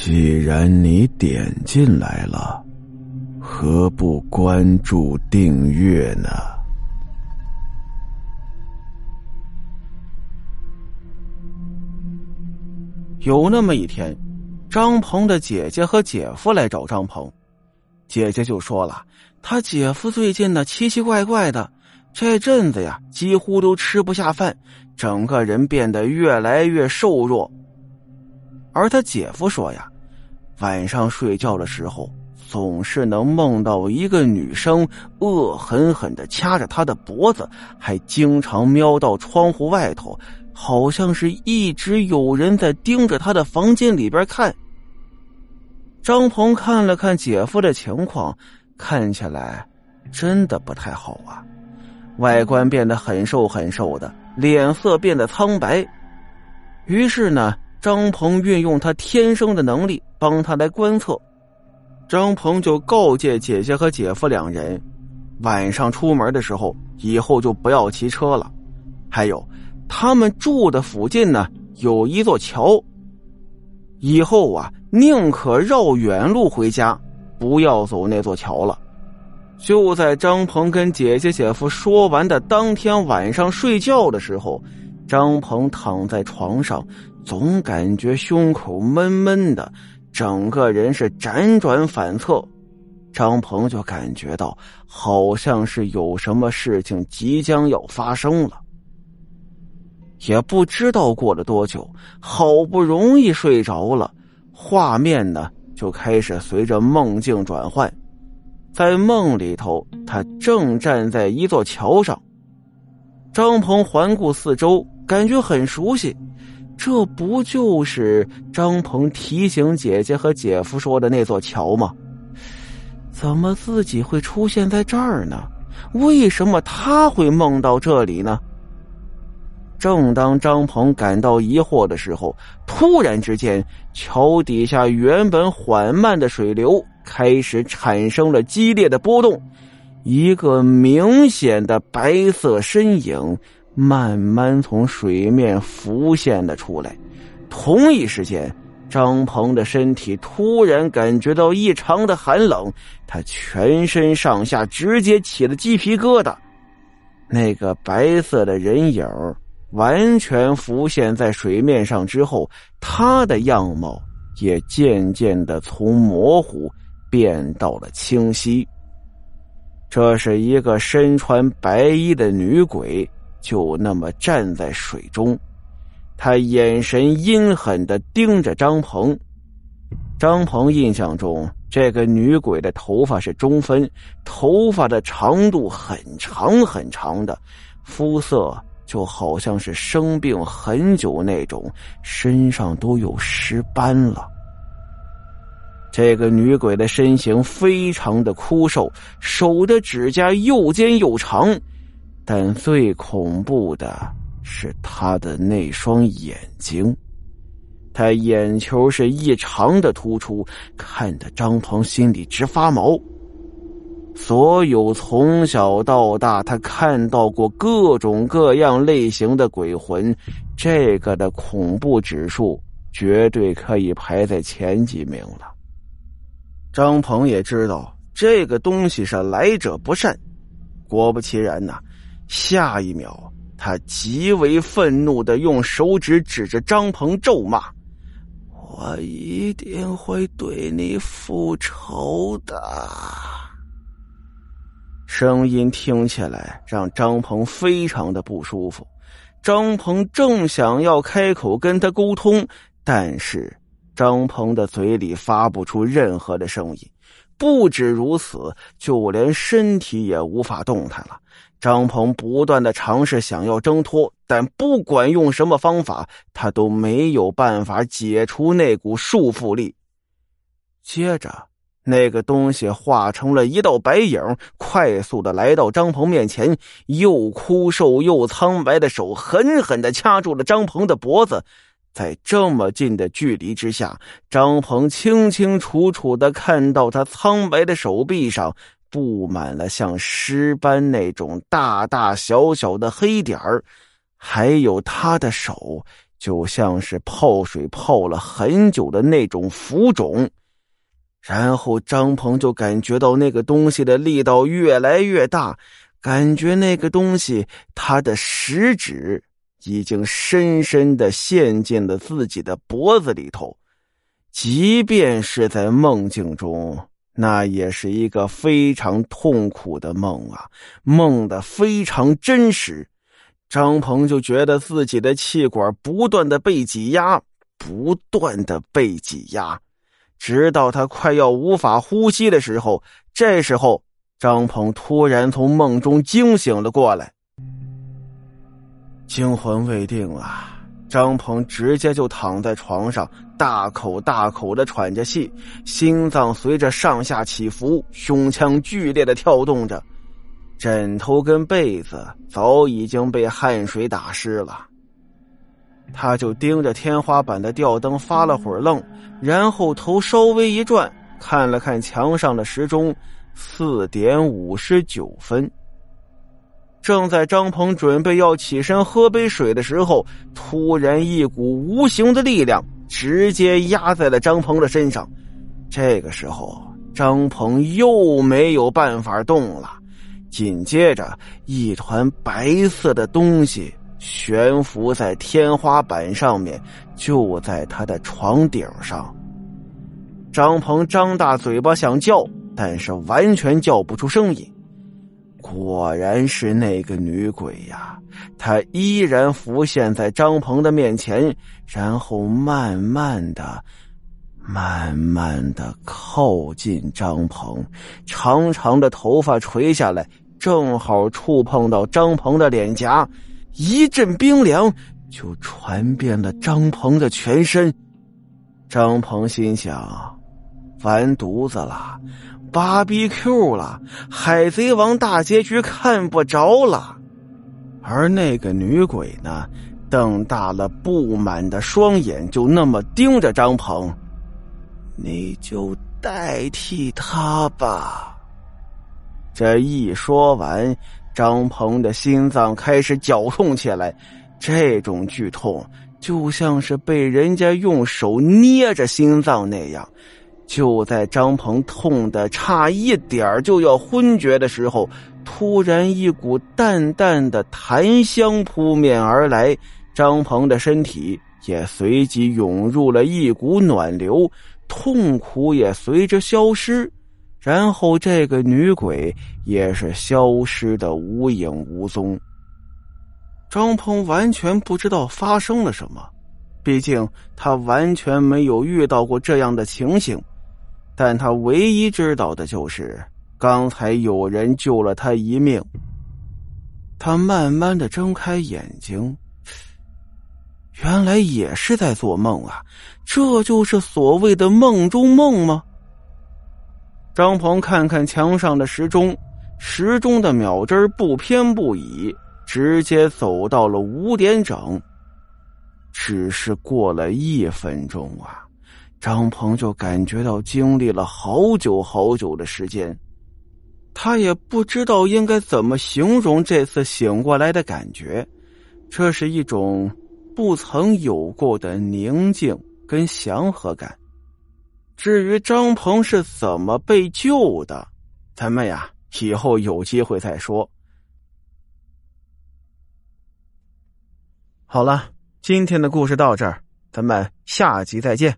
既然你点进来了，何不关注订阅呢？有那么一天，张鹏的姐姐和姐夫来找张鹏，姐姐就说了，他姐夫最近呢奇奇怪怪的，这阵子呀几乎都吃不下饭，整个人变得越来越瘦弱。而他姐夫说呀，晚上睡觉的时候总是能梦到一个女生恶狠狠的掐着他的脖子，还经常瞄到窗户外头。好像是一直有人在盯着他的房间里边看。张鹏看了看姐夫的情况，看起来真的不太好啊，外观变得很瘦很瘦的，脸色变得苍白。于是呢，张鹏运用他天生的能力帮他来观测。张鹏就告诫姐姐和姐夫两人，晚上出门的时候以后就不要骑车了，还有。他们住的附近呢，有一座桥。以后啊，宁可绕远路回家，不要走那座桥了。就在张鹏跟姐姐、姐夫说完的当天晚上睡觉的时候，张鹏躺在床上，总感觉胸口闷闷的，整个人是辗转反侧。张鹏就感觉到，好像是有什么事情即将要发生了。也不知道过了多久，好不容易睡着了，画面呢就开始随着梦境转换。在梦里头，他正站在一座桥上。张鹏环顾四周，感觉很熟悉，这不就是张鹏提醒姐姐和姐夫说的那座桥吗？怎么自己会出现在这儿呢？为什么他会梦到这里呢？正当张鹏感到疑惑的时候，突然之间，桥底下原本缓慢的水流开始产生了激烈的波动，一个明显的白色身影慢慢从水面浮现了出来。同一时间，张鹏的身体突然感觉到异常的寒冷，他全身上下直接起了鸡皮疙瘩。那个白色的人影完全浮现在水面上之后，他的样貌也渐渐的从模糊变到了清晰。这是一个身穿白衣的女鬼，就那么站在水中，他眼神阴狠的盯着张鹏。张鹏印象中，这个女鬼的头发是中分，头发的长度很长很长的，肤色。就好像是生病很久那种，身上都有尸斑了。这个女鬼的身形非常的枯瘦，手的指甲又尖又长，但最恐怖的是他的那双眼睛，他眼球是异常的突出，看得张鹏心里直发毛。所有从小到大他看到过各种各样类型的鬼魂，这个的恐怖指数绝对可以排在前几名了。张鹏也知道这个东西是来者不善，果不其然呐，下一秒他极为愤怒的用手指指着张鹏咒骂：“我一定会对你复仇的。”声音听起来让张鹏非常的不舒服。张鹏正想要开口跟他沟通，但是张鹏的嘴里发不出任何的声音。不止如此，就连身体也无法动弹了。张鹏不断的尝试想要挣脱，但不管用什么方法，他都没有办法解除那股束缚力。接着。那个东西化成了一道白影，快速的来到张鹏面前，又枯瘦又苍白的手狠狠的掐住了张鹏的脖子。在这么近的距离之下，张鹏清清楚楚的看到他苍白的手臂上布满了像尸斑那种大大小小的黑点儿，还有他的手就像是泡水泡了很久的那种浮肿。然后张鹏就感觉到那个东西的力道越来越大，感觉那个东西他的食指已经深深的陷进了自己的脖子里头。即便是在梦境中，那也是一个非常痛苦的梦啊，梦的非常真实。张鹏就觉得自己的气管不断的被挤压，不断的被挤压，直到他快要无法呼吸的时候。这时候，张鹏突然从梦中惊醒了过来，惊魂未定啊。张鹏直接就躺在床上，大口大口的喘着气，心脏随着上下起伏，胸腔剧烈的跳动着，枕头跟被子早已经被汗水打湿了。他就盯着天花板的吊灯发了会儿愣，然后头稍微一转，看了看墙上的时钟，四点五十九分。正在张鹏准备要起身喝杯水的时候，突然一股无形的力量直接压在了张鹏的身上。这个时候，张鹏又没有办法动了。紧接着，一团白色的东西悬浮在天花板上面，就在他的床顶上。张鹏张大嘴巴想叫，但是完全叫不出声音。果然是那个女鬼呀！她依然浮现在张鹏的面前，然后慢慢的、慢慢的靠近张鹏，长长的头发垂下来，正好触碰到张鹏的脸颊，一阵冰凉就传遍了张鹏的全身。张鹏心想：完犊子了！芭比 Q 了，海贼王大结局看不着了，而那个女鬼呢，瞪大了不满的双眼，就那么盯着张鹏。你就代替他吧。这一说完，张鹏的心脏开始绞痛起来，这种剧痛就像是被人家用手捏着心脏那样。就在张鹏痛的差一点就要昏厥的时候，突然一股淡淡的檀香扑面而来，张鹏的身体也随即涌入了一股暖流，痛苦也随着消失，然后这个女鬼也是消失的无影无踪。张鹏完全不知道发生了什么，毕竟他完全没有遇到过这样的情形。但他唯一知道的就是，刚才有人救了他一命。他慢慢的睁开眼睛，原来也是在做梦啊！这就是所谓的梦中梦吗？张鹏看看墙上的时钟，时钟的秒针不偏不倚，直接走到了五点整。只是过了一分钟啊！张鹏就感觉到经历了好久好久的时间，他也不知道应该怎么形容这次醒过来的感觉。这是一种不曾有过的宁静跟祥和感。至于张鹏是怎么被救的，咱们呀以后有机会再说。好了，今天的故事到这儿，咱们下集再见。